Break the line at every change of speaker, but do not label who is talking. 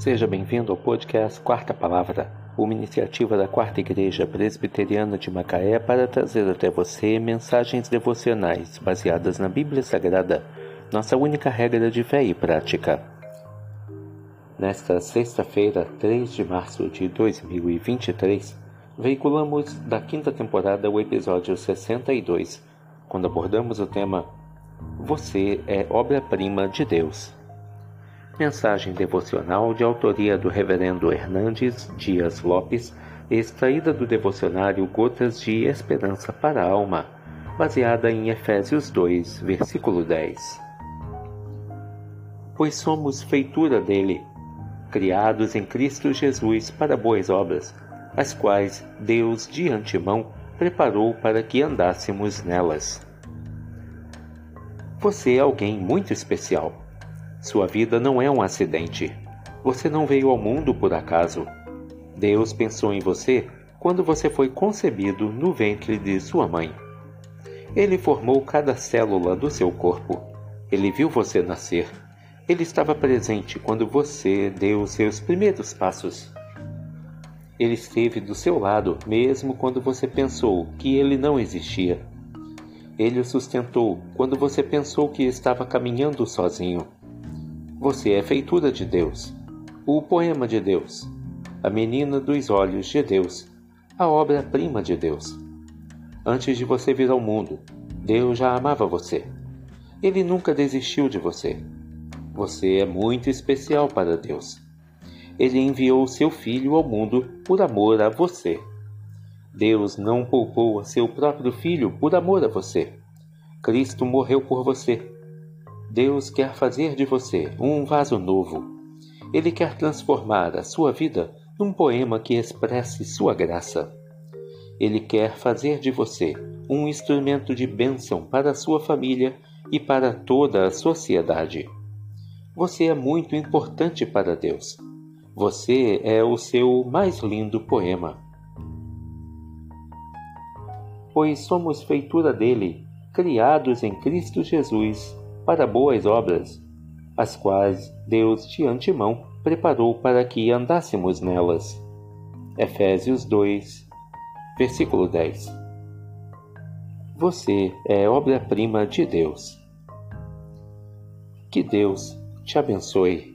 Seja bem-vindo ao podcast Quarta Palavra, uma iniciativa da Quarta Igreja Presbiteriana de Macaé para trazer até você mensagens devocionais baseadas na Bíblia Sagrada, nossa única regra de fé e prática. Nesta sexta-feira, 3 de março de 2023, veiculamos da quinta temporada o episódio 62, quando abordamos o tema Você é obra-prima de Deus. Mensagem devocional de autoria do Reverendo Hernandes Dias Lopes, extraída do devocionário Gotas de Esperança para a Alma, baseada em Efésios 2, versículo 10. Pois somos feitura dele, criados em Cristo Jesus para boas obras, as quais Deus de antemão preparou para que andássemos nelas. Você é alguém muito especial sua vida não é um acidente. Você não veio ao mundo por acaso. Deus pensou em você quando você foi concebido no ventre de sua mãe. Ele formou cada célula do seu corpo. Ele viu você nascer. Ele estava presente quando você deu seus primeiros passos. Ele esteve do seu lado mesmo quando você pensou que ele não existia. Ele o sustentou quando você pensou que estava caminhando sozinho. Você é feitura de Deus, o poema de Deus, a menina dos olhos de Deus, a obra-prima de Deus. Antes de você vir ao mundo, Deus já amava você. Ele nunca desistiu de você. Você é muito especial para Deus. Ele enviou seu Filho ao mundo por amor a você. Deus não poupou a seu próprio Filho por amor a você. Cristo morreu por você Deus quer fazer de você um vaso novo. Ele quer transformar a sua vida num poema que expresse sua graça. Ele quer fazer de você um instrumento de bênção para a sua família e para toda a sociedade. Você é muito importante para Deus. Você é o seu mais lindo poema. Pois somos feitura dele, criados em Cristo Jesus para boas obras, as quais Deus de antemão preparou para que andássemos nelas. Efésios 2, versículo 10. Você é obra-prima de Deus. Que Deus te abençoe.